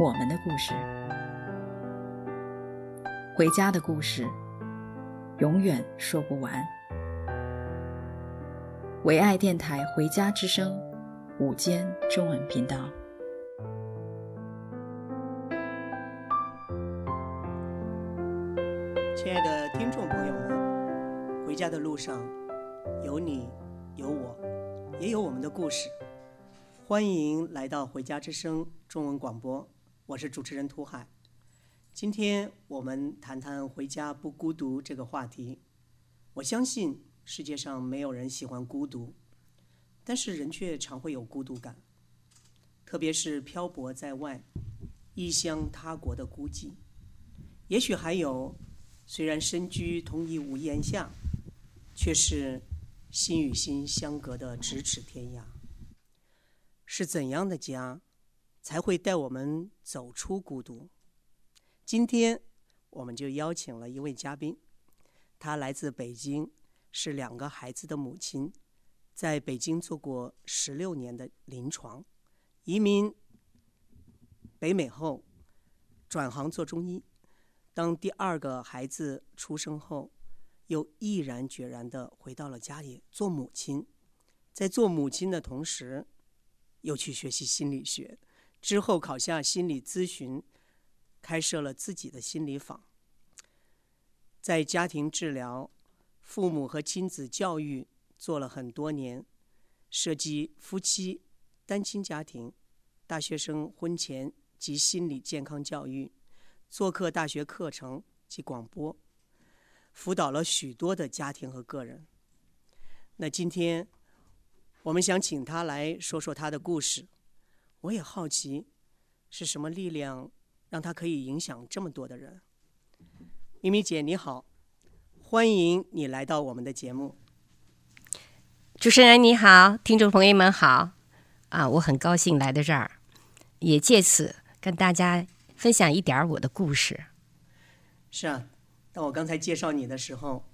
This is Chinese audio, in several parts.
我们的故事，回家的故事，永远说不完。唯爱电台《回家之声》午间中文频道。亲爱的听众朋友们，回家的路上，有你，有我，也有我们的故事。欢迎来到《回家之声》中文广播，我是主持人涂海。今天我们谈谈“回家不孤独”这个话题。我相信世界上没有人喜欢孤独，但是人却常会有孤独感，特别是漂泊在外、异乡他国的孤寂。也许还有。虽然身居同一屋檐下，却是心与心相隔的咫尺天涯。是怎样的家，才会带我们走出孤独？今天，我们就邀请了一位嘉宾，她来自北京，是两个孩子的母亲，在北京做过十六年的临床，移民北美后，转行做中医。当第二个孩子出生后，又毅然决然地回到了家里做母亲。在做母亲的同时，又去学习心理学，之后考下心理咨询，开设了自己的心理坊。在家庭治疗、父母和亲子教育做了很多年，涉及夫妻、单亲家庭、大学生婚前及心理健康教育。做客大学课程及广播，辅导了许多的家庭和个人。那今天，我们想请他来说说他的故事。我也好奇，是什么力量让他可以影响这么多的人？咪咪姐你好，欢迎你来到我们的节目。主持人你好，听众朋友们好，啊，我很高兴来到这儿，也借此跟大家。分享一点我的故事。是啊，当我刚才介绍你的时候，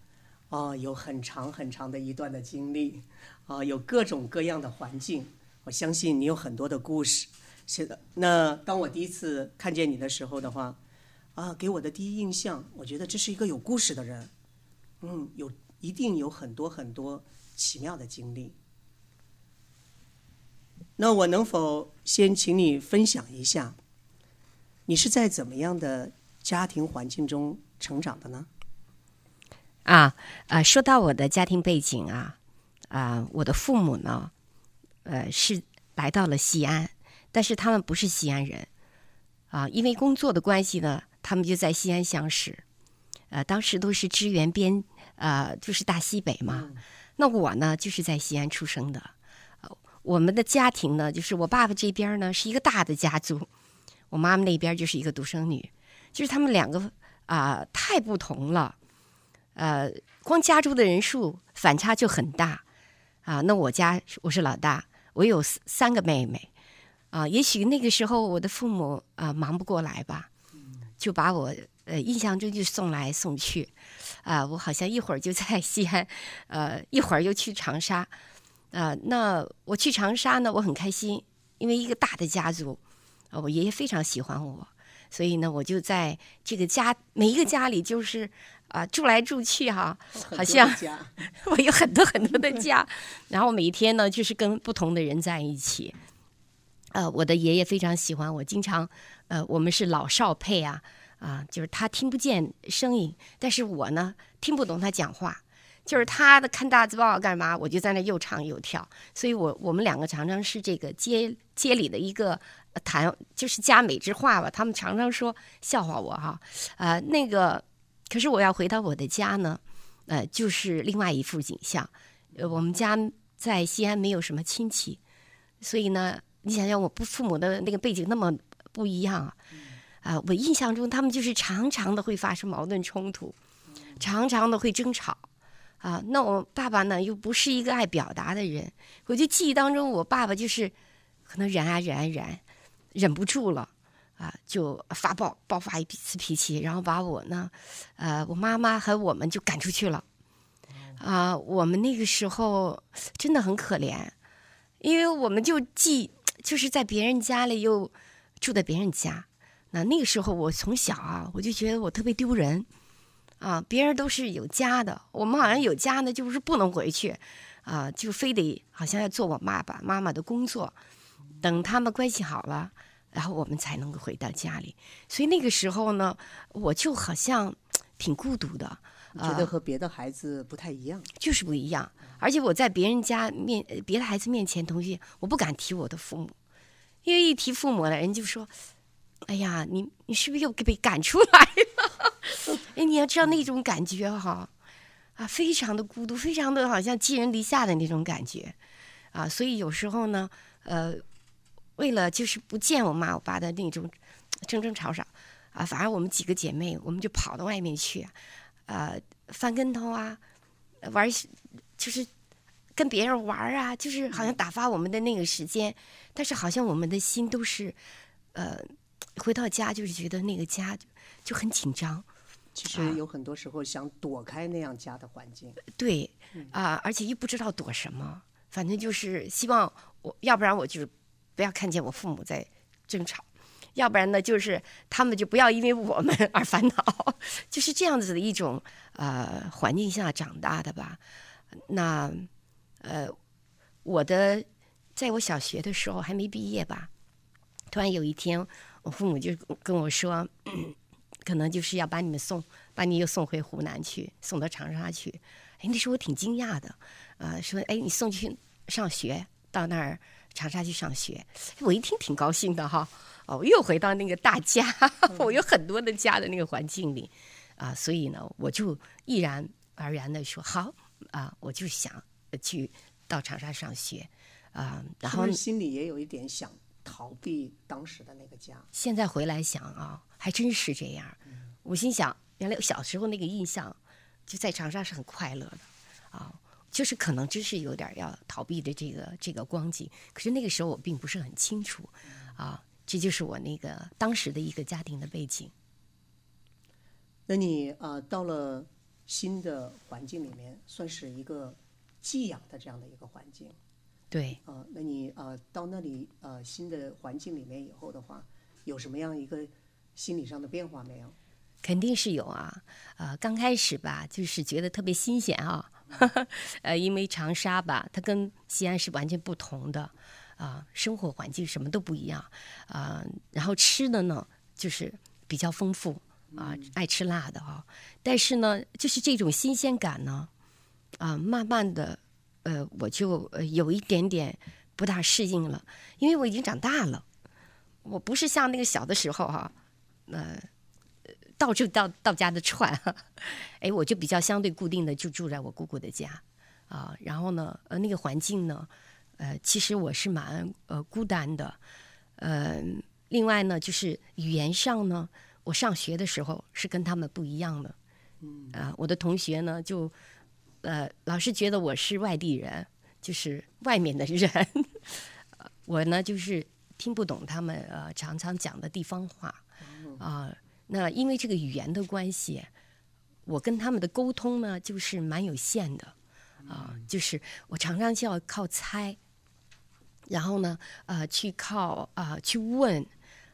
哦，有很长很长的一段的经历，啊、哦，有各种各样的环境。我相信你有很多的故事。是的，那当我第一次看见你的时候的话，啊，给我的第一印象，我觉得这是一个有故事的人。嗯，有一定有很多很多奇妙的经历。那我能否先请你分享一下？你是在怎么样的家庭环境中成长的呢？啊啊，说到我的家庭背景啊，啊，我的父母呢，呃，是来到了西安，但是他们不是西安人，啊，因为工作的关系呢，他们就在西安相识，呃，当时都是支援边，呃，就是大西北嘛。嗯、那我呢，就是在西安出生的，呃，我们的家庭呢，就是我爸爸这边呢，是一个大的家族。我妈妈那边就是一个独生女，就是他们两个啊、呃、太不同了，呃，光家族的人数反差就很大啊、呃。那我家我是老大，我有三个妹妹啊、也许那个时候我的父母啊、忙不过来吧，就把我呃印象中就送来送去啊、我好像一会儿就在西安，呃，一会儿又去长沙啊、那我去长沙呢，我很开心，因为一个大的家族。啊，我爷爷非常喜欢我，所以呢，我就在这个家每一个家里，就是啊、呃、住来住去哈，好像 我有很多很多的家，然后每一天呢，就是跟不同的人在一起。呃，我的爷爷非常喜欢我，经常呃，我们是老少配啊啊、呃，就是他听不见声音，但是我呢听不懂他讲话，就是他的看大字报干嘛，我就在那又唱又跳，所以我我们两个常常是这个街街里的一个。谈就是家美之话吧，他们常常说笑话我哈，呃，那个，可是我要回到我的家呢，呃，就是另外一幅景象。呃，我们家在西安没有什么亲戚，所以呢，你想想我不父母的那个背景那么不一样啊。啊，我印象中他们就是常常的会发生矛盾冲突，常常的会争吵。啊，那我爸爸呢又不是一个爱表达的人，我就记忆当中我爸爸就是可能忍啊忍啊忍，忍不住了。啊，就发爆爆发一次脾气，然后把我呢，呃，我妈妈和我们就赶出去了。啊，我们那个时候真的很可怜，因为我们就既就是在别人家里，又住在别人家。那那个时候我从小啊，我就觉得我特别丢人。啊，别人都是有家的，我们好像有家呢，就是不能回去。啊，就非得好像要做我爸爸妈妈的工作，等他们关系好了。然后我们才能够回到家里，所以那个时候呢，我就好像挺孤独的，觉得和别的孩子不太一样，就是不一样。而且我在别人家面，别的孩子面前，同学我不敢提我的父母，因为一提父母了，人就说：“哎呀，你你是不是又被赶出来了？” 哎，你要知道那种感觉哈，啊，非常的孤独，非常的好像寄人篱下的那种感觉，啊，所以有时候呢，呃。为了就是不见我妈我爸的那种争争吵吵啊，反而我们几个姐妹，我们就跑到外面去，呃，翻跟头啊，玩，就是跟别人玩啊，就是好像打发我们的那个时间。但是好像我们的心都是，呃，回到家就是觉得那个家就，就很紧张。其实有很多时候想躲开那样家的环境。啊对啊，而且又不知道躲什么，反正就是希望我，要不然我就。不要看见我父母在争吵，要不然呢，就是他们就不要因为我们而烦恼，就是这样子的一种呃环境下长大的吧。那呃，我的在我小学的时候还没毕业吧，突然有一天，我父母就跟我说，可能就是要把你们送，把你又送回湖南去，送到长沙去。哎，那时候我挺惊讶的，呃，说哎，你送去上学到那儿。长沙去上学，我一听挺高兴的哈。哦，又回到那个大家，我有很多的家的那个环境里啊，所以呢，我就毅然而然的说好啊，我就想去到长沙上学啊。然后心里也有一点想逃避当时的那个家。现在回来想啊，还真是这样。我心想，原来小时候那个印象就在长沙是很快乐的啊。就是可能真是有点要逃避的这个这个光景，可是那个时候我并不是很清楚，啊，这就是我那个当时的一个家庭的背景。那你啊、呃，到了新的环境里面，算是一个寄养的这样的一个环境。对。啊、呃，那你啊、呃，到那里呃新的环境里面以后的话，有什么样一个心理上的变化没有？肯定是有啊，呃，刚开始吧，就是觉得特别新鲜啊。呃，因为长沙吧，它跟西安是完全不同的啊、呃，生活环境什么都不一样啊、呃。然后吃的呢，就是比较丰富啊、呃，爱吃辣的啊。但是呢，就是这种新鲜感呢，啊、呃，慢慢的，呃，我就呃有一点点不大适应了，因为我已经长大了，我不是像那个小的时候哈、啊，呃。到处到到家的串，哎，我就比较相对固定的就住在我姑姑的家，啊，然后呢，呃，那个环境呢，呃，其实我是蛮呃孤单的，呃，另外呢，就是语言上呢，我上学的时候是跟他们不一样的，嗯，啊，我的同学呢就呃老是觉得我是外地人，就是外面的人，我呢就是听不懂他们呃常常讲的地方话，啊。那因为这个语言的关系，我跟他们的沟通呢，就是蛮有限的，啊，就是我常常就要靠猜，然后呢，呃，去靠啊、呃、去问，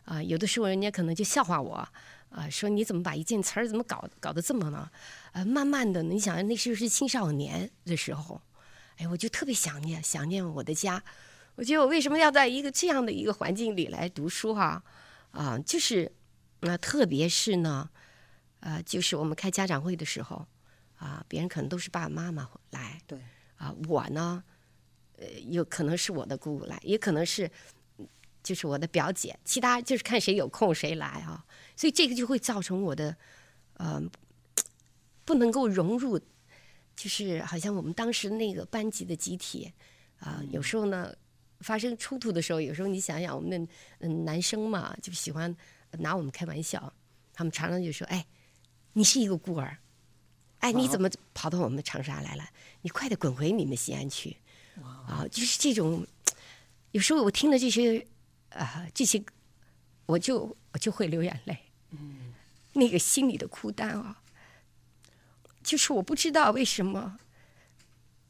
啊、呃，有的时候人家可能就笑话我，啊、呃，说你怎么把一件词儿怎么搞搞得这么呢？呃，慢慢的，你想那时候是青少年的时候，哎，我就特别想念想念我的家，我觉得我为什么要在一个这样的一个环境里来读书哈？啊、呃，就是。那特别是呢，呃，就是我们开家长会的时候，啊，别人可能都是爸爸妈妈来，对，啊，我呢，呃，有可能是我的姑姑来，也可能是就是我的表姐，其他就是看谁有空谁来啊，所以这个就会造成我的，呃，不能够融入，就是好像我们当时那个班级的集体，啊，有时候呢，发生冲突的时候，有时候你想想，我们的嗯男生嘛，就喜欢拿我们开玩笑，他们常常就说：“哎，你是一个孤儿，哎，你怎么跑到我们长沙来了？你快点滚回你们西安去！”啊，就是这种。有时候我听了这些啊、呃，这些我就我就会流眼泪。嗯，那个心里的孤单啊，就是我不知道为什么。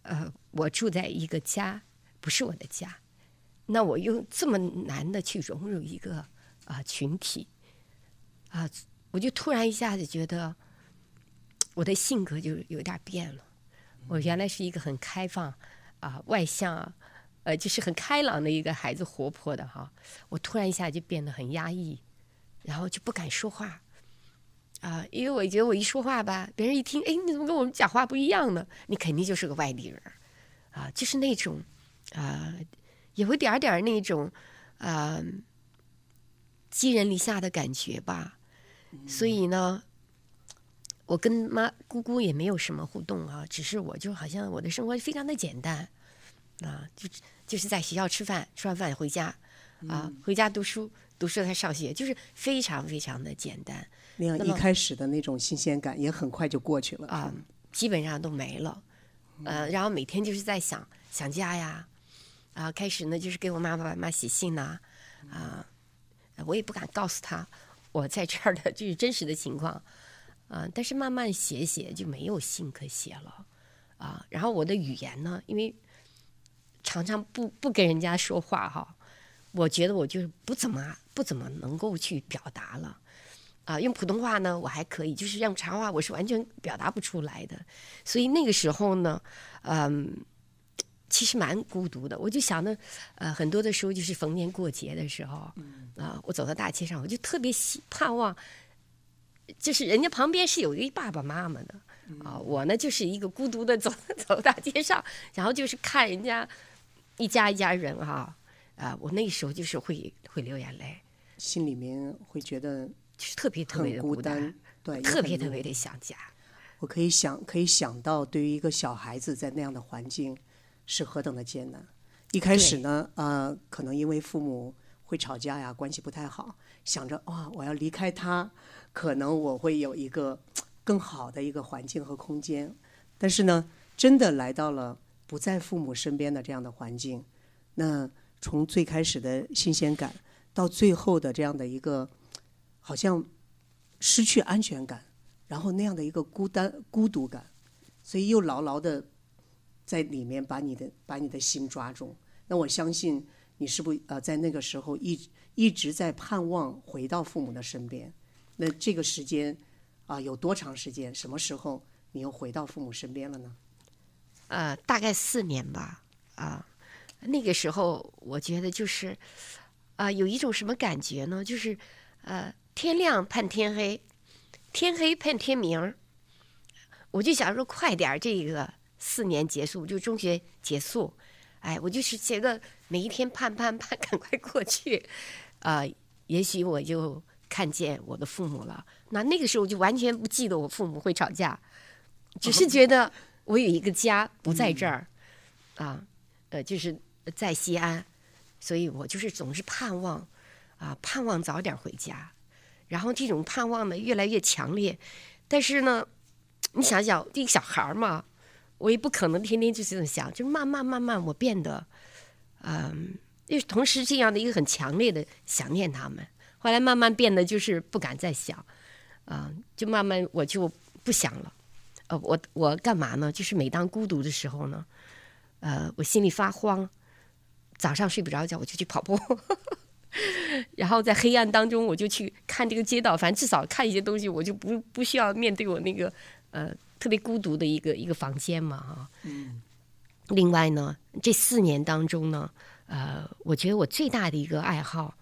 呃，我住在一个家，不是我的家，那我又这么难的去融入一个啊、呃、群体，啊、我就突然一下子觉得我的性格就有点变了。我原来是一个很开放啊、外向，呃，就是很开朗的一个孩子，活泼的哈。我突然一下就变得很压抑，然后就不敢说话。啊，因为我觉得我一说话吧，别人一听，哎，你怎么跟我们讲话不一样呢？你肯定就是个外地人，啊，就是那种，啊，有一点点那种，啊，寄人篱下的感觉吧。所以呢，我跟妈姑姑也没有什么互动啊，只是我就好像我的生活非常的简单，啊，就就是在学校吃饭，吃完饭回家，啊，回家读书，读书再上学，就是非常非常的简单。那样一开始的那种新鲜感也很快就过去了啊，基本上都没了。呃，然后每天就是在想想家呀，啊，开始呢就是给我妈妈妈写信呐，啊，我也不敢告诉她我在这儿的就是真实的情况，啊，但是慢慢写写就没有信可写了，啊，然后我的语言呢，因为常常不不跟人家说话哈，我觉得我就是不怎么不怎么能够去表达了。啊，用普通话呢，我还可以，就是用长话，我是完全表达不出来的。所以那个时候呢，嗯，其实蛮孤独的。我就想呢，呃，很多的时候就是逢年过节的时候，啊、呃，我走到大街上，我就特别希盼望，就是人家旁边是有一爸爸妈妈的，啊，我呢就是一个孤独的走走大街上，然后就是看人家一家一家人哈，啊、呃，我那时候就是会会流眼泪，心里面会觉得。就是特别特别的，孤单对，特别特别的想家。我可以想，可以想到，对于一个小孩子在那样的环境是何等的艰难。一开始呢，呃，可能因为父母会吵架呀，关系不太好，想着哇，我要离开他，可能我会有一个更好的一个环境和空间。但是呢，真的来到了不在父母身边的这样的环境，那从最开始的新鲜感，到最后的这样的一个。好像失去安全感，然后那样的一个孤单、孤独感，所以又牢牢的在里面把你的把你的心抓住。那我相信你是不呃在那个时候一一直在盼望回到父母的身边？那这个时间啊、有多长时间？什么时候你又回到父母身边了呢？呃，大概四年吧。啊、那个时候我觉得就是啊、有一种什么感觉呢？就是呃。天亮盼天黑，天黑盼天明。我就想说，快点这个四年结束，就中学结束。哎，我就是觉得每一天盼盼盼，赶快过去。啊、呃，也许我就看见我的父母了。那那个时候就完全不记得我父母会吵架，只是觉得我有一个家不在这儿，啊，呃，就是在西安，所以我就是总是盼望，啊，盼望早点回家。然后这种盼望呢越来越强烈，但是呢，你想想，这个小孩嘛，我也不可能天天就这么想，就慢慢慢慢我变得，嗯，又同时这样的一个很强烈的想念他们，后来慢慢变得就是不敢再想，啊、嗯，就慢慢我就不想了，呃，我我干嘛呢？就是每当孤独的时候呢，呃，我心里发慌，早上睡不着觉，我就去跑步。然后在黑暗当中，我就去看这个街道，反正至少看一些东西，我就不不需要面对我那个呃特别孤独的一个一个房间嘛哈。嗯。另外呢，这四年当中呢，呃，我觉得我最大的一个爱好，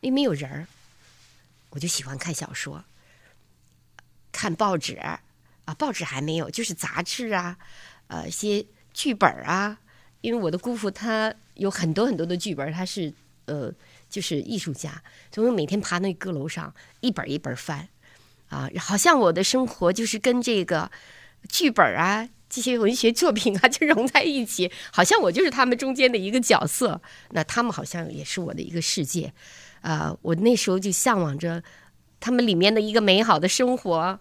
因为没有人儿，我就喜欢看小说，看报纸啊，报纸还没有，就是杂志啊，呃，一些剧本啊。因为我的姑父他有很多很多的剧本，他是呃。就是艺术家，所以我每天爬那个阁楼上，一本一本翻，啊，好像我的生活就是跟这个剧本啊、这些文学作品啊，就融在一起，好像我就是他们中间的一个角色。那他们好像也是我的一个世界，啊、呃，我那时候就向往着他们里面的一个美好的生活，啊、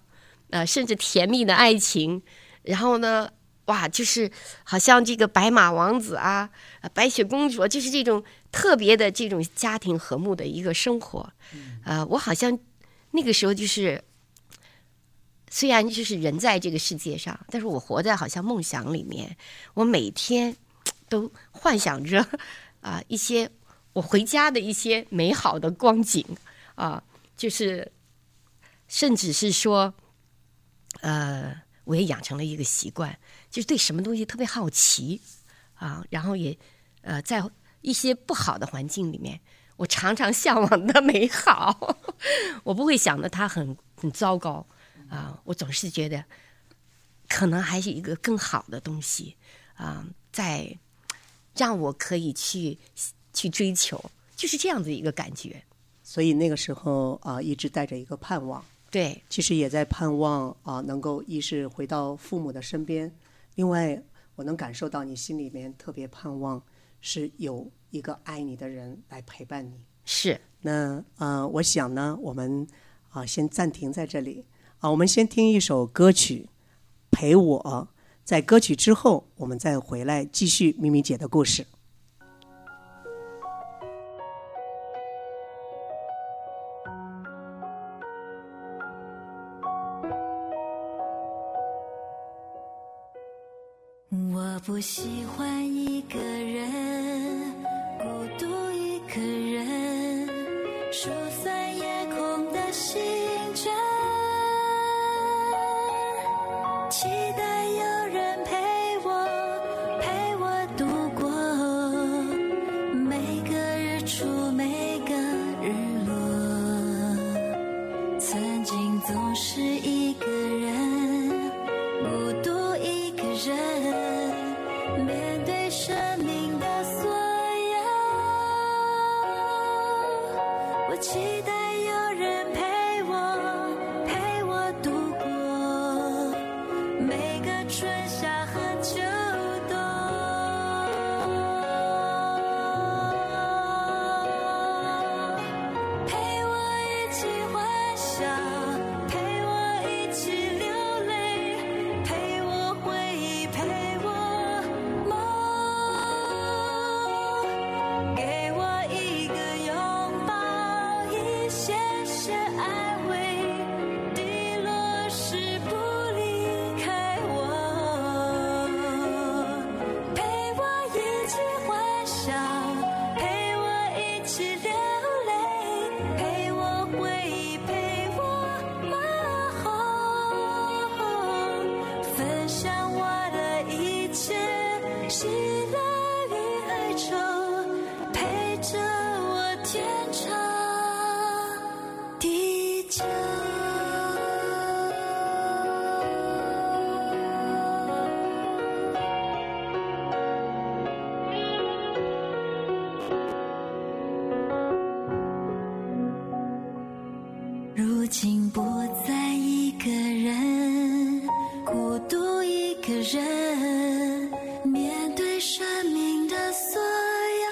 呃，甚至甜蜜的爱情。然后呢，哇，就是好像这个白马王子啊，白雪公主，就是这种特别的这种家庭和睦的一个生活。啊、呃，我好像那个时候就是。虽然就是人在这个世界上，但是我活在好像梦想里面。我每天都幻想着啊一些我回家的一些美好的光景啊，就是甚至是说，呃，我也养成了一个习惯，就是对什么东西特别好奇啊，然后也呃在一些不好的环境里面，我常常向往的美好，我不会想的它很很糟糕。啊，我总是觉得，可能还是一个更好的东西啊，在让我可以去去追求，就是这样子一个感觉。所以那个时候啊，一直带着一个盼望。对，其实也在盼望啊，能够一是回到父母的身边，另外我能感受到你心里面特别盼望是有一个爱你的人来陪伴你。是。那呃，我想呢，我们啊先暂停在这里。我们先听一首歌曲，陪我。在歌曲之后，我们再回来继续咪咪姐的故事。我不希望个人面对生命的所有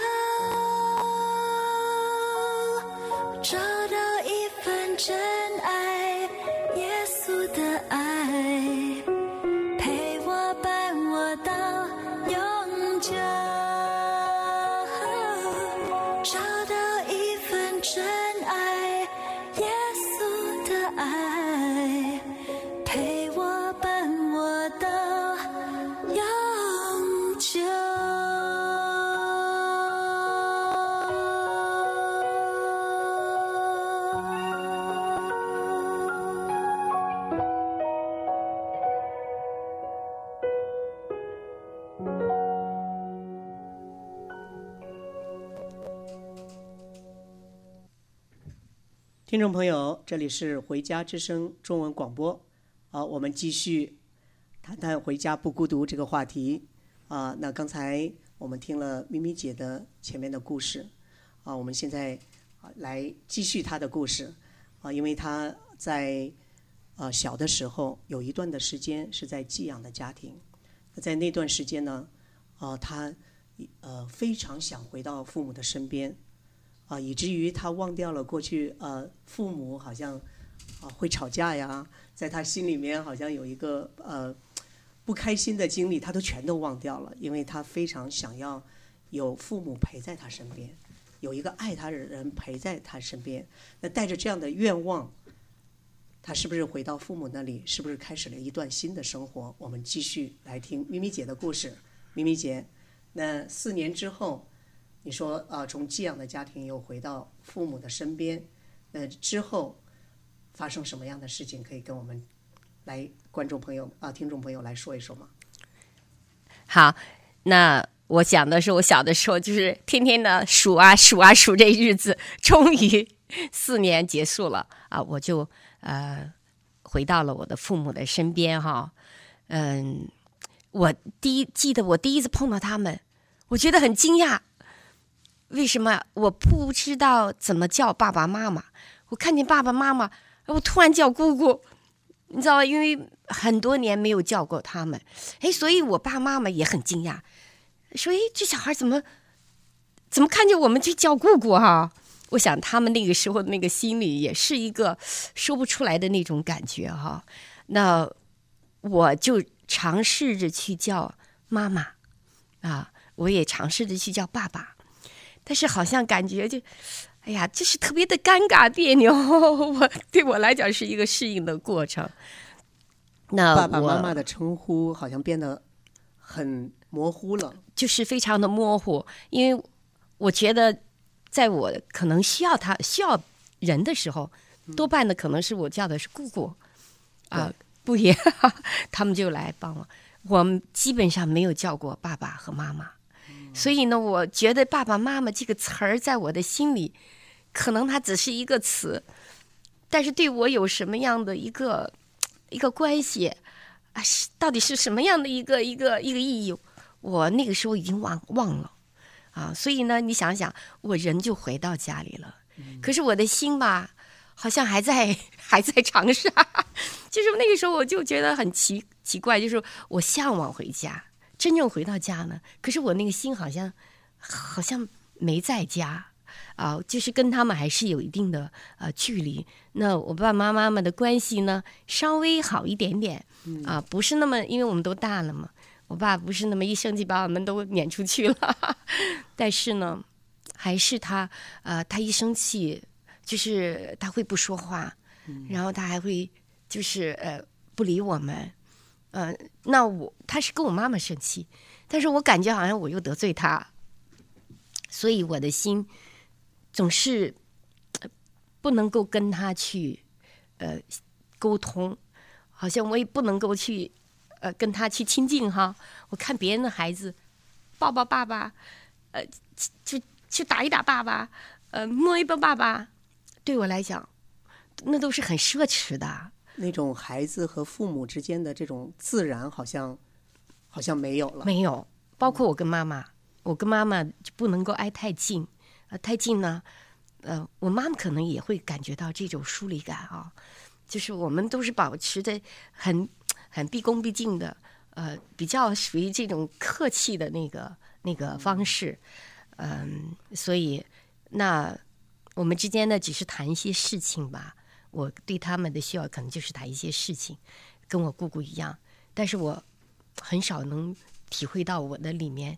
找到一份真听众朋友，这里是《回家之声》中文广播，啊，我们继续谈谈“回家不孤独”这个话题。啊，那刚才我们听了咪咪姐的前面的故事，啊，我们现在啊来继续她的故事。啊，因为她在呃小的时候有一段的时间是在寄养的家庭，在那段时间呢，啊、呃，他呃非常想回到父母的身边，啊、以至于他忘掉了过去呃父母好像啊、会吵架呀，在他心里面好像有一个呃不开心的经历，他都全都忘掉了，因为他非常想要有父母陪在他身边，有一个爱他的人陪在他身边。那带着这样的愿望。他是不是回到父母那里？是不是开始了一段新的生活？我们继续来听咪咪姐的故事。咪咪姐，那四年之后，你说啊、从寄养的家庭又回到父母的身边，那之后发生什么样的事情？可以跟我们来观众朋友啊、听众朋友来说一说吗？好，那我讲的是我小的时候，就是天天的数啊数啊数这日子，终于四年结束了啊，我就。呃，回到了我的父母的身边哈，嗯，我第一记得我第一次碰到他们，我觉得很惊讶。为什么？我不知道怎么叫爸爸妈妈。我看见爸爸妈妈，我突然叫姑姑，你知道吗？因为很多年没有叫过他们，哎，所以我爸妈妈也很惊讶，说：“哎，这小孩怎么怎么看见我们就叫姑姑哈？”我想他们那个时候那个心里也是一个说不出来的那种感觉哈。那我就尝试着去叫妈妈啊，我也尝试着去叫爸爸，但是好像感觉就，哎呀，就是特别的尴尬别扭。我对我来讲是一个适应的过程。那爸爸妈妈的称呼好像变得很模糊了，就是非常的模糊，因为我觉得。在我可能需要他需要人的时候，多半的可能是我叫的是姑姑，啊，不也，他们就来帮我。我们基本上没有叫过爸爸和妈妈，所以呢，我觉得爸爸妈妈这个词儿在我的心里，可能它只是一个词，但是对我有什么样的一个一个关系啊？到底是什么样的一个一个一个意义？我那个时候已经忘忘了。啊，所以呢，你想想，我人就回到家里了，可是我的心吧，好像还在 还在长沙。就是那个时候，我就觉得很奇奇怪，就是我向往回家，真正回到家呢，可是我那个心好像好像没在家。啊，就是跟他们还是有一定的呃距离。那我爸爸妈妈们的关系呢，稍微好一点点。啊，不是那么，因为我们都大了嘛。我爸不是那么一生气把我们都撵出去了，但是呢，还是他呃，他一生气就是他会不说话，然后他还会就是呃不理我们，呃，那我他是跟我妈妈生气，但是我感觉好像我又得罪他，所以我的心总是不能够跟他去呃沟通，好像我也不能够去。呃，跟他去亲近哈，我看别人的孩子抱抱爸爸，呃，去去打一打爸爸，呃，摸一摸爸爸，对我来讲，那都是很奢侈的。那种孩子和父母之间的这种自然，好像好像没有了。没有，包括我跟妈妈，我跟妈妈就不能够挨太近，呃，太近呢，呃，我妈妈可能也会感觉到这种疏离感啊，就是我们都是保持的很。很毕恭毕敬的，呃，比较属于这种客气的那个那个方式，嗯、呃，所以那我们之间呢，只是谈一些事情吧。我对他们的需要可能就是谈一些事情，跟我姑姑一样，但是我很少能体会到我的里面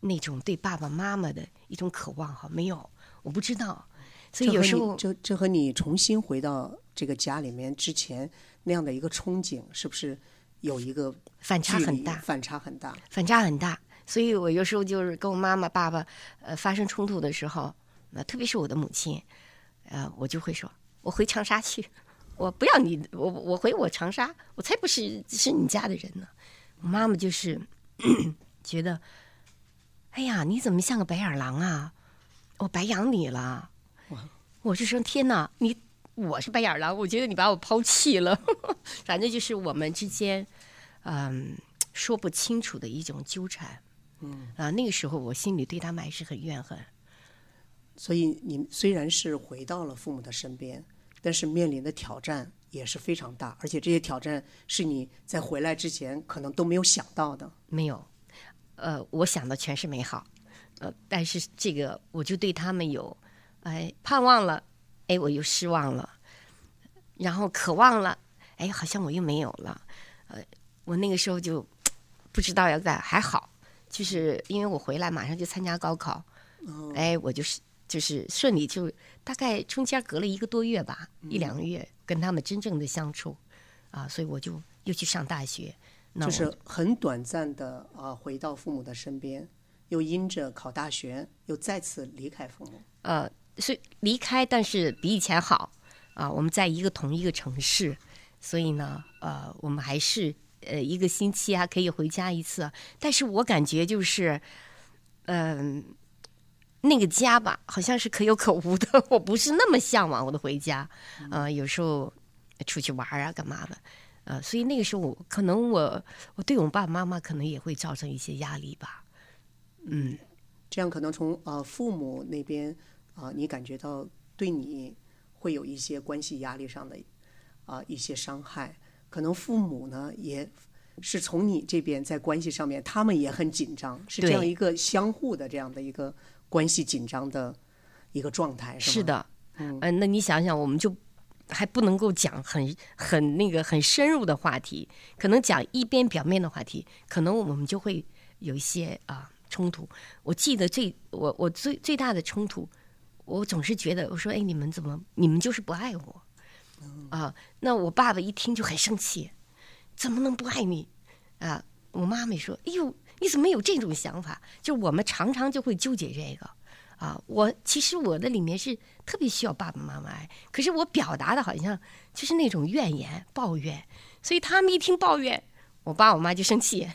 那种对爸爸妈妈的一种渴望哈，没有，我不知道。所以有时候，这这和你重新回到这个家里面之前那样的一个憧憬，是不是？有一个反差很大，反差很大，反差很大。所以我有时候就是跟我妈妈、爸爸呃发生冲突的时候，那特别是我的母亲，呃，我就会说：“我回长沙去，我不要你，我我回我长沙，我才不是是你家的人呢。”我妈妈就是 觉得：“哎呀，你怎么像个白眼狼啊？我白养你了。”我是说：“天哪，你。”我是白眼狼，我觉得你把我抛弃了，反正就是我们之间，嗯，说不清楚的一种纠缠，嗯啊，那个时候我心里对他们还是很怨恨。所以你虽然是回到了父母的身边，但是面临的挑战也是非常大，而且这些挑战是你在回来之前可能都没有想到的。没有，呃，我想的全是美好，呃，但是这个我就对他们有，哎，盼望了，哎，我又失望了，然后渴望了，哎，好像我又没有了，呃，我那个时候就不知道要干，还好，就是因为我回来马上就参加高考，哦、哎，我就是就是顺利就，大概中间隔了一个多月吧，嗯、一两个月跟他们真正的相处，啊，所以我就又去上大学，那就是很短暂的啊，回到父母的身边，又因着考大学，又再次离开父母。呃，所以离开，但是比以前好啊，我们在一个同一个城市，所以呢，呃，我们还是。呃，一个星期啊，可以回家一次。但是我感觉就是，嗯、呃，那个家吧，好像是可有可无的。我不是那么向往我的回家。呃，有时候出去玩啊，干嘛的？呃，所以那个时候我可能我我对我爸爸妈妈可能也会造成一些压力吧。嗯，这样可能从呃父母那边啊、呃，你感觉到对你会有一些关系压力上的啊、呃、一些伤害。可能父母呢，也是从你这边在关系上面，他们也很紧张，是这样一个相互的这样的一个关系紧张的一个状态，是的，嗯、呃，那你想想，我们就还不能够讲很很那个很深入的话题，可能讲一边表面的话题，可能我们就会有一些啊冲突。我记得最我我最最大的冲突，我总是觉得我说，哎，你们怎么你们就是不爱我？啊，那我爸爸一听就很生气，怎么能不爱你？啊，我妈妈说：“哎呦，你怎么有这种想法？”就我们常常就会纠结这个。啊，我其实我的里面是特别需要爸爸妈妈爱，可是我表达的好像就是那种怨言、抱怨，所以他们一听抱怨，我爸我妈就生气。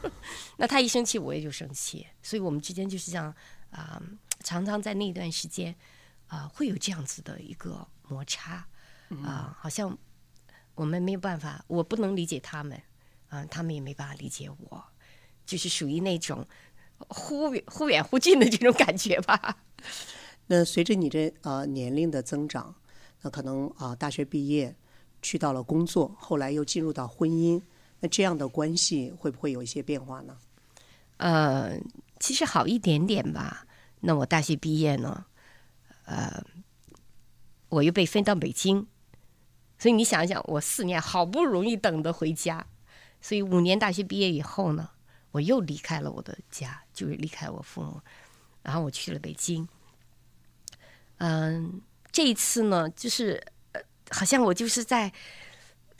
那他一生气，我也就生气，所以我们之间就是这样啊，常常在那段时间啊，会有这样子的一个摩擦。啊，好像我们没有办法，我不能理解他们，啊，他们也没办法理解我，就是属于那种忽远忽远忽近的这种感觉吧。那随着你这呃年龄的增长，那可能啊大学毕业去到了工作，后来又进入到婚姻，那这样的关系会不会有一些变化呢？呃，其实好一点点吧。那我大学毕业呢，呃，我又被分到北京。所以你想想，我四年好不容易等的回家，所以五年大学毕业以后呢，我又离开了我的家，就是离开我父母，然后我去了北京。嗯，这一次呢，就是好像我就是在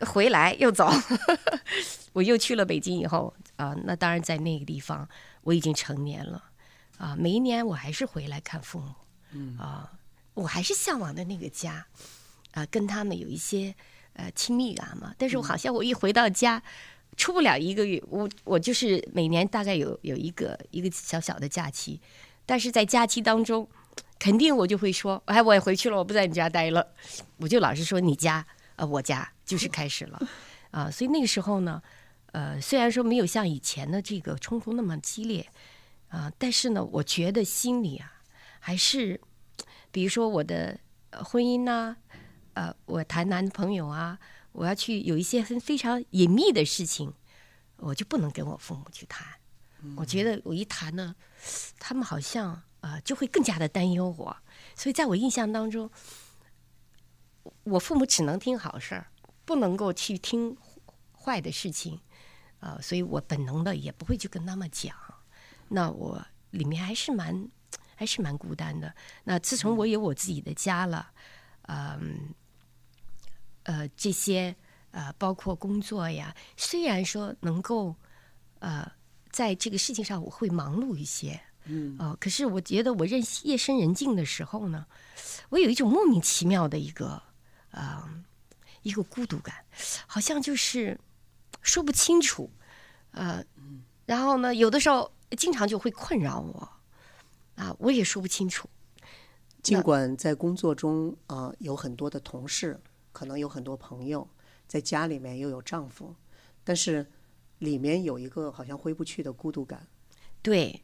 回来又走，我又去了北京以后啊，那当然在那个地方我已经成年了啊，每一年我还是回来看父母，嗯啊，我还是向往的那个家。啊，跟他们有一些呃亲密感嘛，但是我好像我一回到家，嗯、出不了一个月，我我就是每年大概有有一个一个小小的假期，但是在假期当中，肯定我就会说，哎，我也回去了，我不在你家待了，我就老是说你家，呃，我家就是开始了，啊，所以那个时候呢，呃，虽然说没有像以前的这个冲突那么激烈，啊，但是呢，我觉得心里啊，还是，比如说我的婚姻呐、呃，我谈男朋友啊，我要去有一些很非常隐秘的事情，我就不能跟我父母去谈。嗯、我觉得我一谈呢，他们好像呃就会更加的担忧我。所以在我印象当中，我父母只能听好事儿，不能够去听坏的事情。啊、呃，所以我本能的也不会去跟他们讲。那我里面还是蛮还是蛮孤单的。那自从我有我自己的家了，嗯。呃，这些呃，包括工作呀，虽然说能够呃，在这个事情上我会忙碌一些，呃，可是我觉得我任夜深人静的时候呢，我有一种莫名其妙的一个啊、呃，一个孤独感，好像就是说不清楚，呃，然后呢，有的时候经常就会困扰我，啊、呃，我也说不清楚。尽管在工作中啊、呃，有很多的同事。可能有很多朋友，在家里面又有丈夫，但是里面有一个好像回不去的孤独感。对，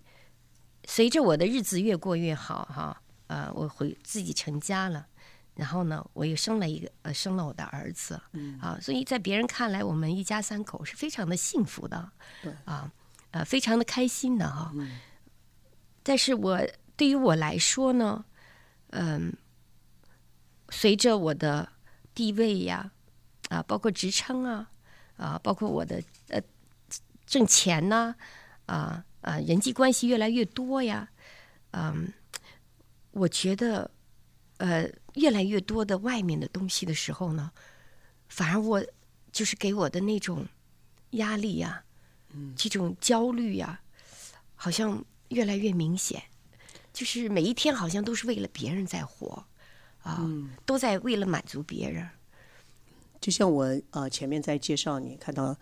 随着我的日子越过越好，哈，呃，我回自己成家了，然后呢，我又生了一个呃，生了我的儿子，嗯啊，所以在别人看来，我们一家三口是非常的幸福的，对啊，呃，非常的开心的哈。嗯、但是我对于我来说呢，嗯、呃，随着我的地位呀，啊，包括职称啊，啊，包括我的呃挣钱呐，啊啊，人际关系越来越多呀，嗯，我觉得。呃，越来越多的外面的东西的时候呢，反而我就是给我的那种压力呀、啊，嗯，这种焦虑呀、啊，好像越来越明显。就是每一天好像都是为了别人在活，啊，嗯、都在为了满足别人。就像我呃前面在介绍你，看到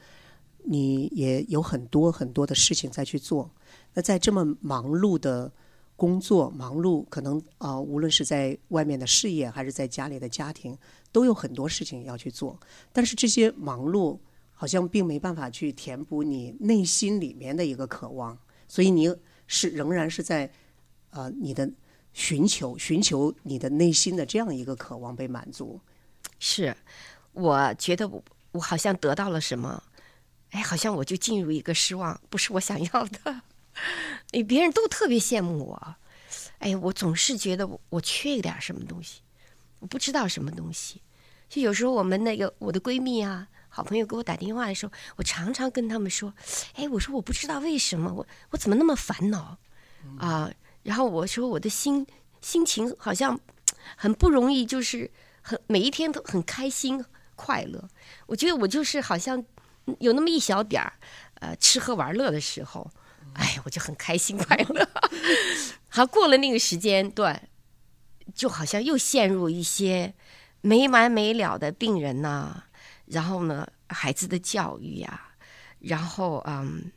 你也有很多很多的事情在去做。那在这么忙碌的。工作忙碌，可能啊、呃，无论是在外面的事业，还是在家里的家庭，都有很多事情要去做。但是这些忙碌好像并没办法去填补你内心里面的一个渴望，所以你是仍然是在啊、呃，你的寻求寻求你的内心的这样一个渴望被满足。是，我觉得我我好像得到了什么，哎，好像我就进入一个失望，不是我想要的。哎，别人都特别羡慕我，哎，我总是觉得我我缺一点什么东西，我不知道什么东西。就有时候我们那个我的闺蜜啊，好朋友给我打电话的时候，我常常跟他们说，哎，我说我不知道为什么我我怎么那么烦恼啊？然后我说我的心心情好像很不容易，就是很每一天都很开心快乐。我觉得我就是好像有那么一小点儿呃吃喝玩乐的时候。哎，我就很开心快乐。好，过了那个时间段，就好像又陷入一些没完没了的病人呐、然后呢，孩子的教育呀、然后嗯，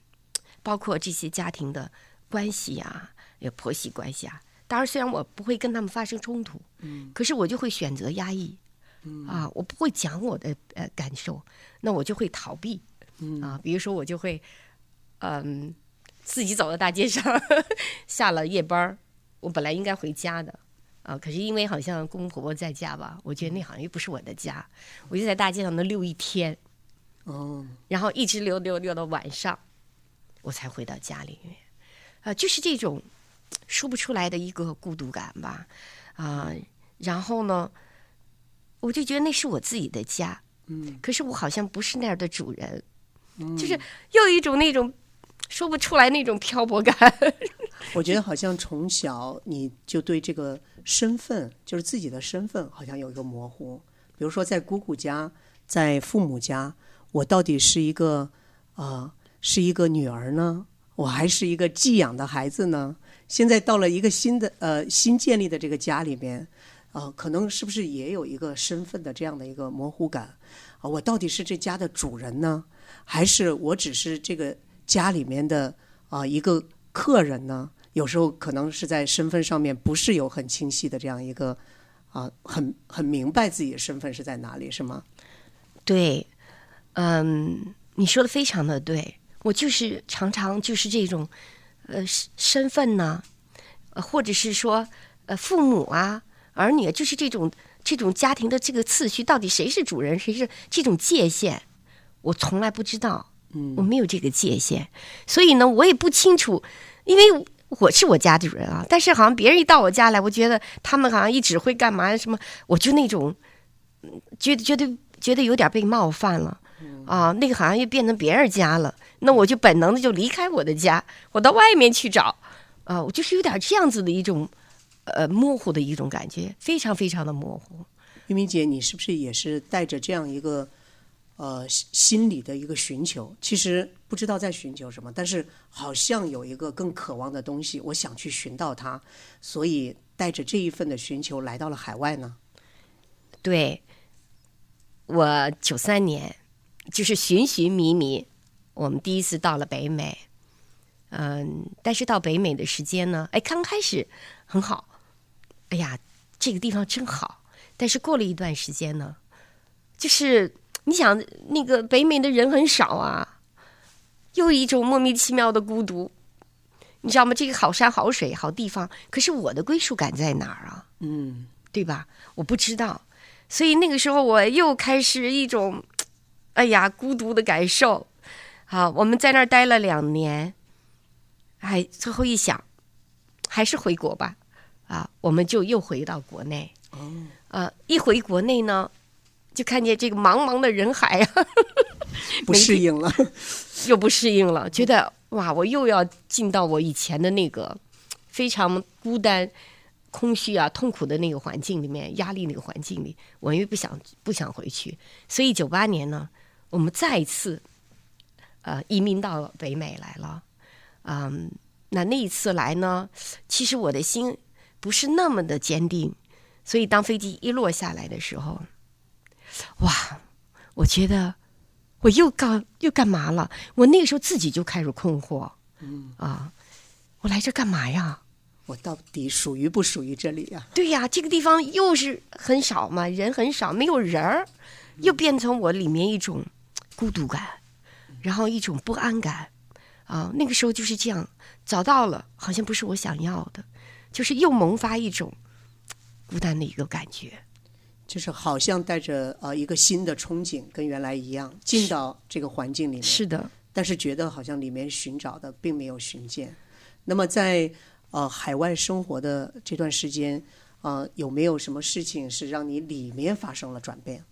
包括这些家庭的关系呀、有婆媳关系啊。当然，虽然我不会跟他们发生冲突，嗯，可是我就会选择压抑，嗯啊，我不会讲我的呃感受，那我就会逃避，嗯啊，比如说我就会嗯。自己走到大街上，下了夜班我本来应该回家的，啊，可是因为好像公公婆婆在家吧，我觉得那好像又不是我的家，我就在大街上能溜一天，哦，然后一直溜溜溜到晚上，我才回到家里面，啊，就是这种说不出来的一个孤独感吧，啊，然后呢，我就觉得那是我自己的家，嗯，可是我好像不是那儿的主人，就是又有一种那种。说不出来那种漂泊感。我觉得好像从小你就对这个身份，就是自己的身份，好像有一个模糊。比如说在姑姑家，在父母家，我到底是一个啊、呃，是一个女儿呢，我还是一个寄养的孩子呢？现在到了一个新的呃新建立的这个家里面，啊、呃，可能是不是也有一个身份的这样的一个模糊感？啊、我到底是这家的主人呢，还是我只是这个？家里面的啊、一个客人呢，有时候可能是在身份上面不是有很清晰的这样一个啊、很很明白自己的身份是在哪里，是吗？对，嗯，你说的非常的对，我就是常常就是这种呃身份呢，或者是说呃父母啊儿女，就是这种这种家庭的这个次序，到底谁是主人，谁是这种界限，我从来不知道。我没有这个界限，所以呢，我也不清楚，因为我是我家的主人啊。但是好像别人一到我家来，我觉得他们好像一直会干嘛什么，我就那种觉得觉得觉得有点被冒犯了啊。那个好像又变成别人家了，那我就本能的就离开我的家，我到外面去找啊。我就是有点这样子的一种呃模糊的一种感觉，非常非常的模糊。玉明姐，你是不是也是带着这样一个？呃，心理的一个寻求，其实不知道在寻求什么，但是好像有一个更渴望的东西，我想去寻到它，所以带着这一份的寻求来到了海外呢。对，我九三年就是寻寻觅觅，我们第一次到了北美，嗯，但是到北美的时间呢，哎，刚开始很好，哎呀，这个地方真好，但是过了一段时间呢，就是。你想，那个北美的人很少啊，又一种莫名其妙的孤独，你知道吗？这个好山好水好地方，可是我的归属感在哪儿啊？嗯，对吧？我不知道，所以那个时候我又开始一种，哎呀，孤独的感受。好，我们在那儿待了两年，哎，最后一想，还是回国吧。啊，我们就又回到国内。哦，啊，一回国内呢，就看见这个茫茫的人海啊，不适应了，又不适应了，觉得哇，我又要进到我以前的那个非常孤单、空虚啊、痛苦的那个环境里面，压力那个环境里，我又不想不想回去，所以九八年呢，我们再一次。呃，移民到北美来了，嗯，那那一次来呢，其实我的心不是那么的坚定，所以当飞机一落下来的时候，哇，我觉得我又干又干嘛了？我那个时候自己就开始困惑，嗯啊，我来这干嘛呀？我到底属于不属于这里呀？对呀，这个地方又是很少嘛，人很少，没有人儿，又变成我里面一种孤独感。然后一种不安感，啊，那个时候就是这样，找到了，好像不是我想要的，就是又萌发一种孤单的一个感觉，就是好像带着呃一个新的憧憬，跟原来一样进到这个环境里面，是的，但是觉得好像里面寻找的并没有寻见。那么在呃海外生活的这段时间，呃，有没有什么事情是让你里面发生了转变？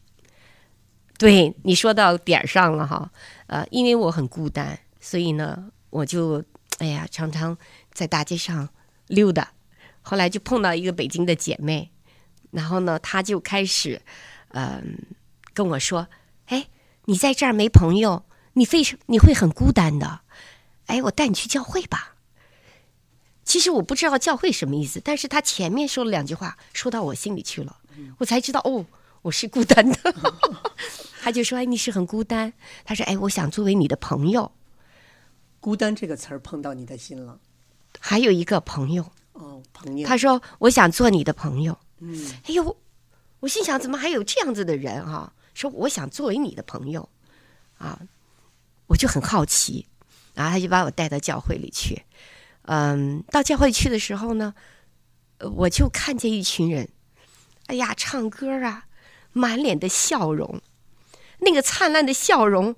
对，你说到点儿上了哈，呃，因为我很孤单，所以呢，我就哎呀，常常在大街上溜达。后来就碰到一个北京的姐妹，然后呢，她就开始嗯、跟我说：“哎，你在这儿没朋友，你非你会很孤单的。哎，我带你去教会吧。”其实我不知道教会什么意思，但是她前面说了两句话，说到我心里去了，我才知道哦。我是孤单的，他就说：“哎，你是很孤单。”他说：“哎，我想作为你的朋友。”孤单这个词儿碰到你的心了。还有一个朋友哦，朋友。他说：“我想做你的朋友。”嗯，哎呦，我心想：怎么还有这样子的人啊？说我想作为你的朋友啊，我就很好奇，然后他就把我带到教会里去。嗯，到教会去的时候呢，我就看见一群人，哎呀，唱歌啊。满脸的笑容，那个灿烂的笑容，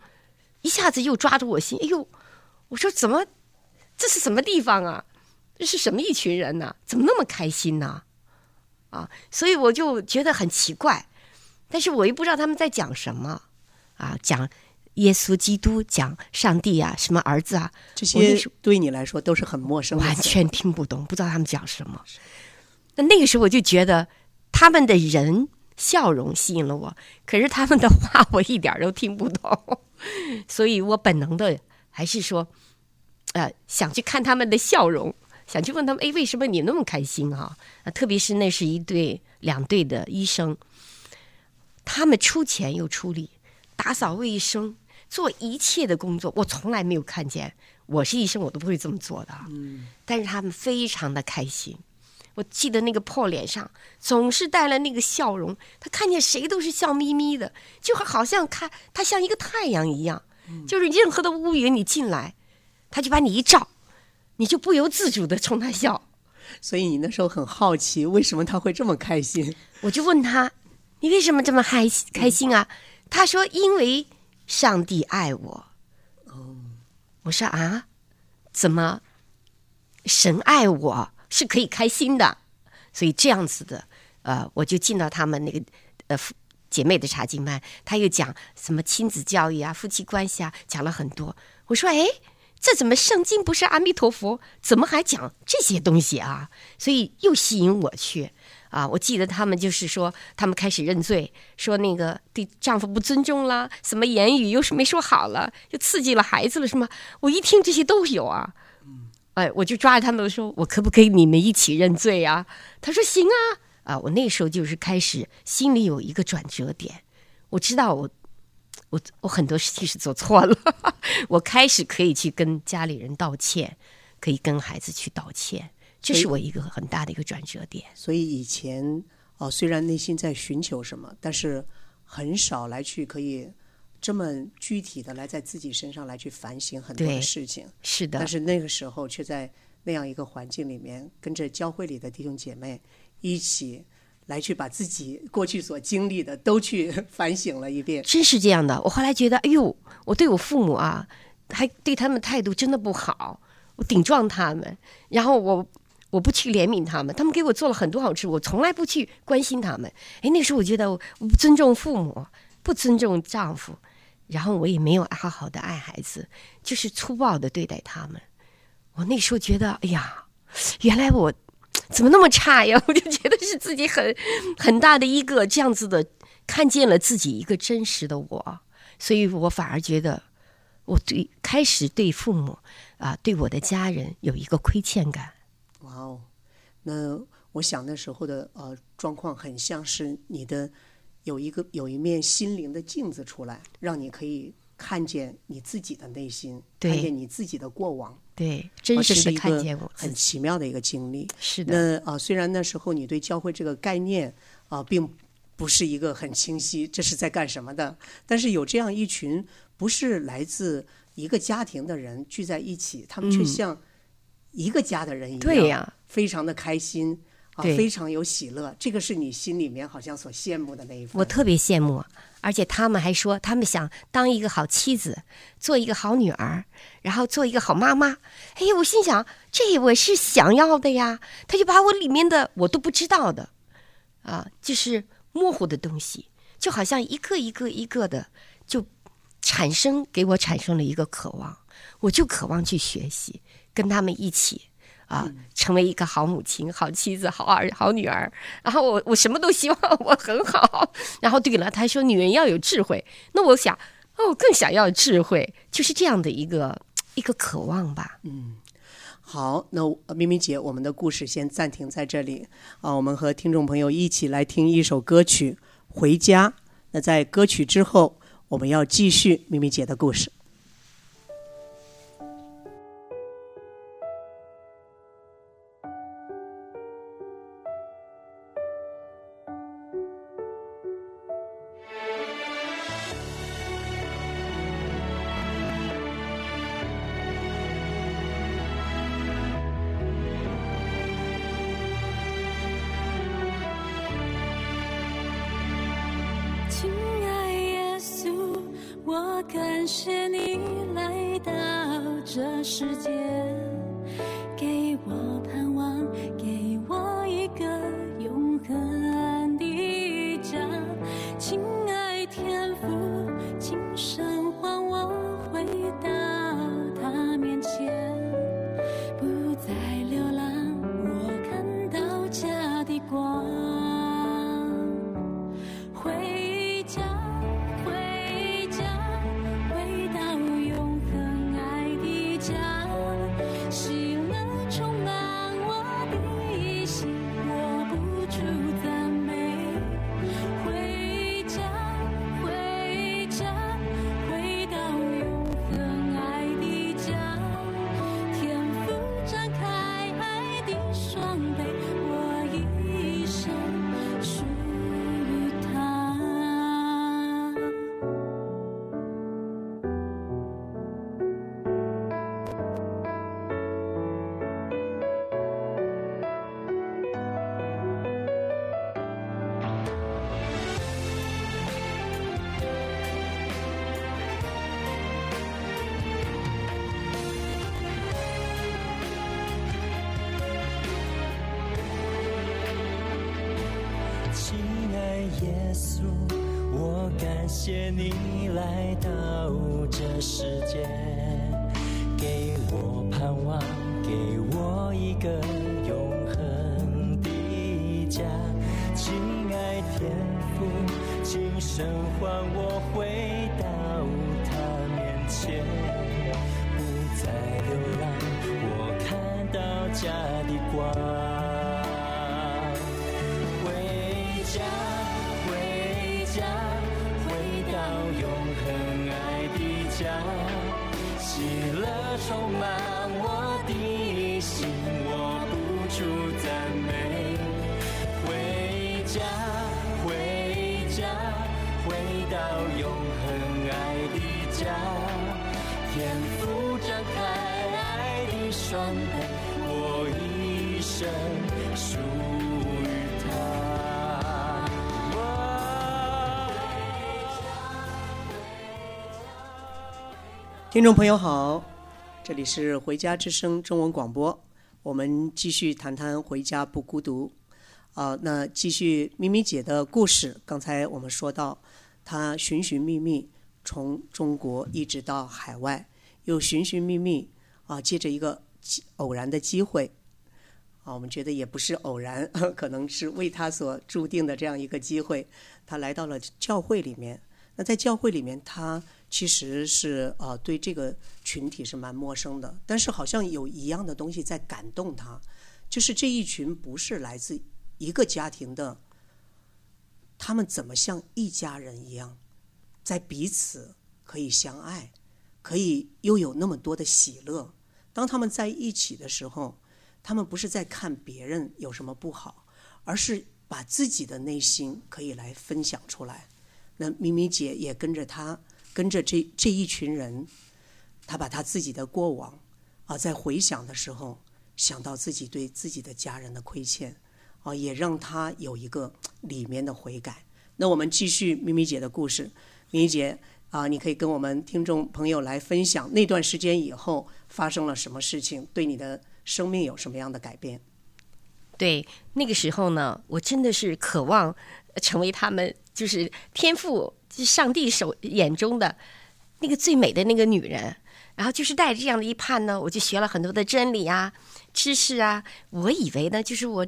一下子又抓住我心。哎呦，我说怎么，这是什么地方啊？这是什么一群人呢？怎么那么开心呢？啊，所以我就觉得很奇怪，但是我又不知道他们在讲什么啊，讲耶稣基督，讲上帝啊，什么儿子啊，这些对你来说都是很陌生的，完全听不懂，不知道他们讲什么。那那个时候我就觉得他们的人。笑容吸引了我，可是他们的话我一点都听不懂，所以我本能的还是说，呃，想去看他们的笑容，想去问他们，哎，为什么你那么开心啊？啊，特别是那是一对两对的医生，他们出钱又出力，打扫卫生，做一切的工作，我从来没有看见，我是医生，我都不会这么做的。嗯，但是他们非常的开心。我记得那个破脸上总是带了那个笑容，他看见谁都是笑眯眯的，就好像看他像一个太阳一样，就是任何的乌云你进来，他就把你一照，你就不由自主的冲他笑。所以你那时候很好奇，为什么他会这么开心？我就问他，你为什么这么开开心啊？他说，因为上帝爱我。哦，我说啊，怎么神爱我？是可以开心的，所以这样子的，呃，我就进到他们那个呃姐妹的查经班，他又讲什么亲子教育啊、夫妻关系啊，讲了很多。我说，哎，这怎么圣经不是阿弥陀佛，怎么还讲这些东西啊？所以又吸引我去啊！我记得他们就是说，他们开始认罪，说那个对丈夫不尊重啦，什么言语又是没说好了，又刺激了孩子了，什么？我一听这些都有啊。哎，我就抓着他们说：“我可不可以你们一起认罪啊？”他说：“行啊。”啊，我那时候就是开始心里有一个转折点，我知道我我我很多事情是做错了，我开始可以去跟家里人道歉，可以跟孩子去道歉，这是我一个很大的一个转折点。所以以前哦，虽然内心在寻求什么，但是很少来去可以。这么具体的来在自己身上来去反省很多的事情，是的。但是那个时候却在那样一个环境里面，跟着教会里的弟兄姐妹一起来去把自己过去所经历的都去 反省了一遍。真是这样的。我后来觉得，哎呦，我对我父母啊，还对他们态度真的不好，我顶撞他们，然后我我不去怜悯他们，他们给我做了很多好吃，我从来不去关心他们。哎，那时候我觉得我不尊重父母，不尊重丈夫，然后我也没有好好的爱孩子，就是粗暴的对待他们。我那时候觉得，哎呀，原来我。怎么那么差呀？我就觉得是自己很很大的一个这样子的，看见了自己一个真实的我，所以我反而觉得我对开始对父母啊，对我的家人有一个亏欠感。哇哦，那我想那时候的呃状况很像是你的有一个有一面心灵的镜子出来，让你可以看见你自己的内心，看见你自己的过往。对，真实的看见我，很奇妙的一个经历。是的。那啊、呃，虽然那时候你对教会这个概念啊、呃，并不是一个很清晰，这是在干什么的？但是有这样一群不是来自一个家庭的人聚在一起，他们却像一个家的人一样，对呀，非常的开心啊，非常有喜乐。这个是你心里面好像所羡慕的那一份。我特别羡慕。而且他们还说，他们想当一个好妻子，做一个好女儿，然后做一个好妈妈。哎，我心想，这我是想要的呀。他就把我里面的我都不知道的，啊，就是模糊的东西，就好像一个一个一个的，就产生给我产生了一个渴望，我就渴望去学习，跟他们一起。啊，成为一个好母亲、好妻子、好儿、好女儿。然后我我什么都希望我很好。然后对了，他说女人要有智慧。那我想，哦，我更想要智慧，就是这样的一个一个渴望吧。嗯，好，那明明姐，我们的故事先暂停在这里啊。我们和听众朋友一起来听一首歌曲《回家》。那在歌曲之后，我们要继续明明姐的故事。谢你。听众朋友好，这里是《回家之声》中文广播，我们继续谈谈回家不孤独。啊、那继续咪咪姐的故事。刚才我们说到，她寻寻觅觅，从中国一直到海外，又寻寻觅觅，啊，借着一个偶然的机会，啊，我们觉得也不是偶然，可能是为她所注定的这样一个机会，她来到了教会里面。那在教会里面，她。其实是呃，对这个群体是蛮陌生的，但是好像有一样的东西在感动他，就是这一群不是来自一个家庭的，他们怎么像一家人一样，在彼此可以相爱，可以又有那么多的喜乐。当他们在一起的时候，他们不是在看别人有什么不好，而是把自己的内心可以来分享出来。那咪咪姐也跟着他。跟着这这一群人，他把他自己的过往啊，在回想的时候，想到自己对自己的家人的亏欠啊，也让他有一个里面的悔改。那我们继续咪咪姐的故事，咪咪姐啊，你可以跟我们听众朋友来分享那段时间以后发生了什么事情，对你的生命有什么样的改变？对，那个时候呢，我真的是渴望成为他们，就是天父。上帝手眼中的那个最美的那个女人，然后就是带着这样的一盼呢，我就学了很多的真理啊、知识啊。我以为呢，就是我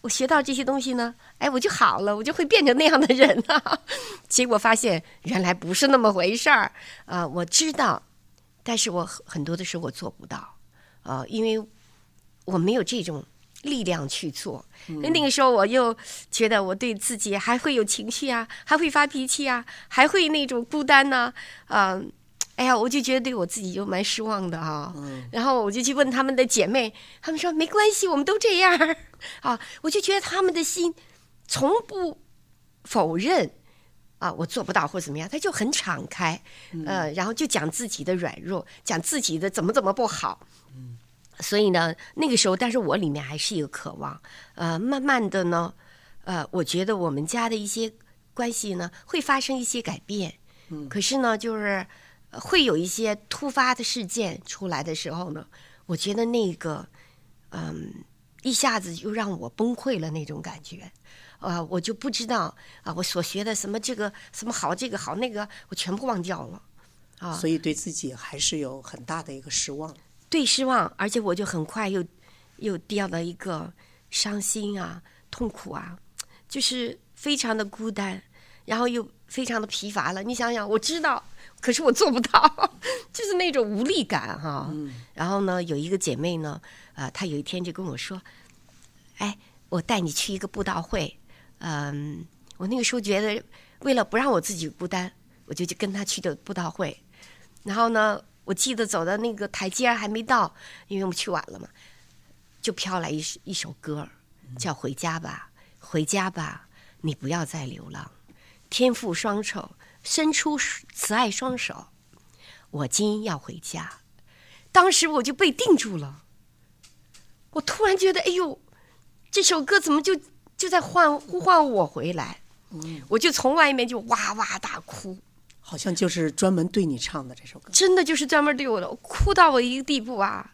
我学到这些东西呢，哎，我就好了，我就会变成那样的人啊。结果发现原来不是那么回事儿啊、呃！我知道，但是我很多的时候我做不到啊、呃，因为我没有这种。力量去做，那那个时候我又觉得我对自己还会有情绪啊，还会发脾气啊，还会那种孤单呢、啊，嗯、呃，哎呀，我就觉得对我自己就蛮失望的哈、啊。嗯。然后我就去问他们的姐妹，他们说没关系，我们都这样 啊。我就觉得他们的心从不否认啊，我做不到或怎么样，他就很敞开，呃，然后就讲自己的软弱，讲自己的怎么怎么不好。嗯。所以呢，那个时候，但是我里面还是一个渴望，呃，慢慢的呢，呃，我觉得我们家的一些关系呢，会发生一些改变，嗯，可是呢，就是会有一些突发的事件出来的时候呢，我觉得那个，嗯，一下子就让我崩溃了那种感觉，呃，我就不知道啊，我所学的什么这个什么好，这个好，那个我全部忘掉了，啊，所以对自己还是有很大的一个失望。对，失望，而且我就很快又又掉到一个伤心啊、痛苦啊，就是非常的孤单，然后又非常的疲乏了。你想想，我知道，可是我做不到，就是那种无力感哈、啊。嗯。然后呢，有一个姐妹呢，啊、呃，她有一天就跟我说：“哎，我带你去一个布道会。”嗯，我那个时候觉得，为了不让我自己孤单，我就去跟她去的布道会。然后呢，我记得走到那个台阶还没到，因为我们去晚了嘛，就飘来一一首歌，叫《回家吧，回家吧，你不要再流浪，天赋双手伸出慈爱双手，我今要回家。》当时我就被定住了，我突然觉得，哎呦，这首歌怎么就就在唤呼唤我回来？我就从外面就哇哇大哭。好像就是专门对你唱的这首歌，真的就是专门对我的，我哭到我一个地步啊！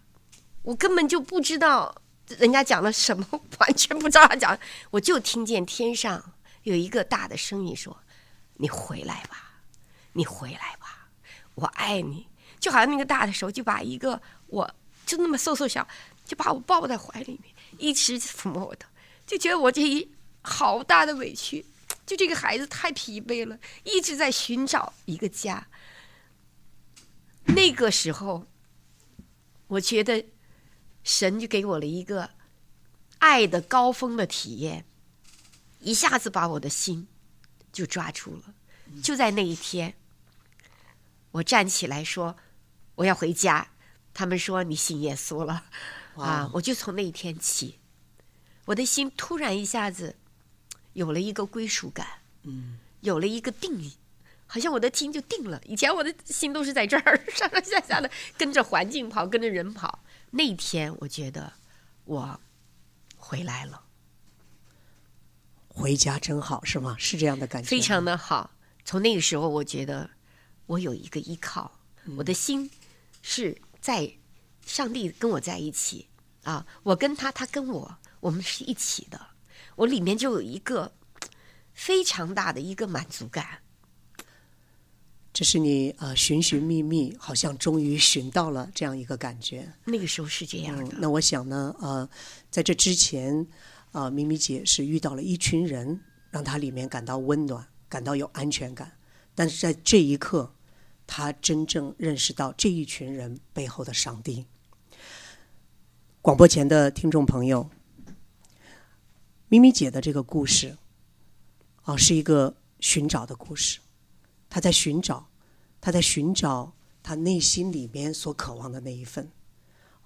我根本就不知道人家讲了什么，完全不知道他讲，我就听见天上有一个大的声音说：“你回来吧，你回来吧，我爱你。”就好像那个大的手就把一个我就那么瘦瘦小，就把我抱在怀里面，一直抚摸我的，就觉得我这一好大的委屈。就这个孩子太疲惫了，一直在寻找一个家。那个时候，我觉得神就给我了一个爱的高峰的体验，一下子把我的心就抓住了。就在那一天，我站起来说我要回家，他们说你信耶稣了啊！我就从那一天起，我的心突然一下子。有了一个归属感，嗯，有了一个定义，好像我的心就定了。以前我的心都是在这儿上上下下的跟着环境跑，跟着人跑。那一天，我觉得我回来了，回家真好，是吗？是这样的感觉，非常的好。从那个时候，我觉得我有一个依靠，嗯、我的心是在上帝跟我在一起啊，我跟他，他跟我，我们是一起的，我里面就有一个非常大的一个满足感。这是你呃寻寻觅觅，好像终于寻到了这样一个感觉。那个时候是这样的。嗯、那我想呢，呃，在这之前，啊、呃，咪咪姐是遇到了一群人，让她里面感到温暖，感到有安全感。但是在这一刻，她真正认识到这一群人背后的上帝。广播前的听众朋友，咪咪姐的这个故事，啊、是一个寻找的故事。她在寻找，她在寻找她内心里面所渴望的那一份。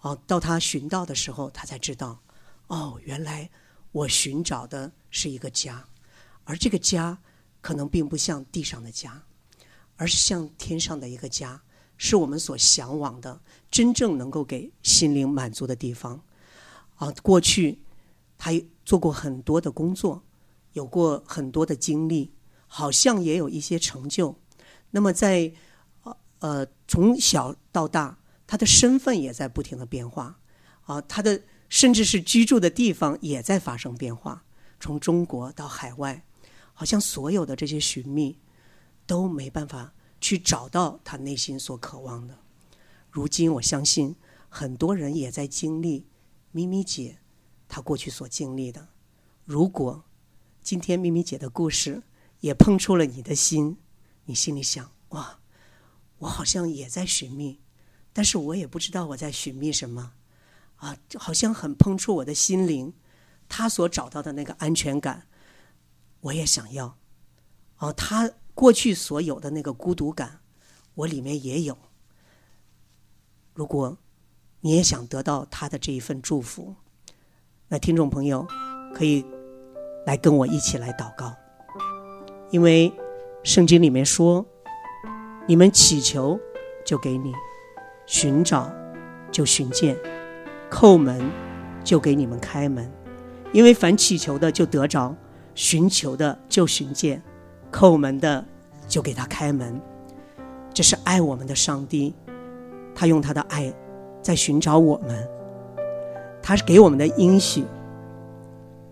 哦，到她寻到的时候，她才知道，哦，原来我寻找的是一个家，而这个家可能并不像地上的家，而是像天上的一个家，是我们所向往的，真正能够给心灵满足的地方。啊，过去她做过很多的工作，有过很多的经历。好像也有一些成就，那么在呃从小到大，他的身份也在不停的变化，啊，他的甚至是居住的地方也在发生变化，从中国到海外，好像所有的这些寻觅都没办法去找到他内心所渴望的。如今我相信很多人也在经历咪咪姐他过去所经历的。如果今天咪咪姐的故事，也碰触了你的心，你心里想：哇，我好像也在寻觅，但是我也不知道我在寻觅什么，啊，好像很碰触我的心灵，他所找到的那个安全感，我也想要，哦，他过去所有的那个孤独感，我里面也有。如果你也想得到他的这一份祝福，那听众朋友可以来跟我一起来祷告。因为圣经里面说：“你们祈求，就给你；寻找，就寻见；叩门，就给你们开门。因为凡祈求的，就得着；寻求的，就寻见；叩门的，就给他开门。”这是爱我们的上帝，他用他的爱在寻找我们，他是给我们的应许，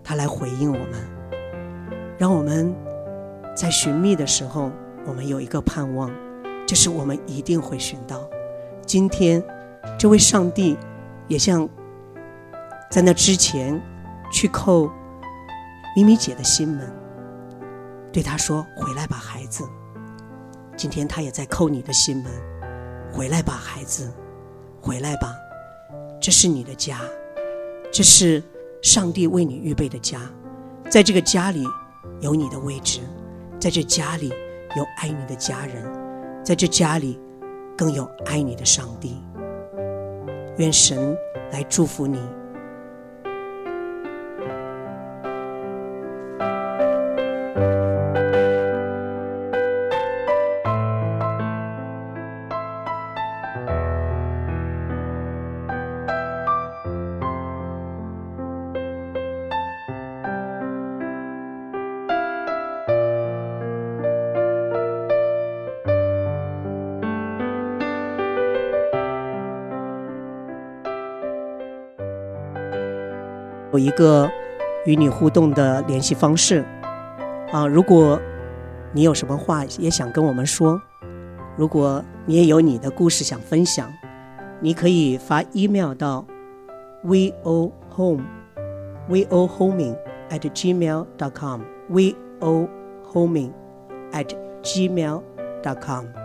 他来回应我们，让我们。在寻觅的时候，我们有一个盼望，就是我们一定会寻到。今天，这位上帝也像在那之前去叩咪咪姐的心门，对她说：“回来吧，孩子。”今天他也在叩你的心门，“回来吧，孩子，回来吧，这是你的家，这是上帝为你预备的家，在这个家里有你的位置。”在这家里有爱你的家人，在这家里更有爱你的上帝。愿神来祝福你。个与你互动的联系方式啊，如果你有什么话也想跟我们说，如果你也有你的故事想分享，你可以发 email 到 vo home vo homing at gmail dot com vo homing at gmail dot com。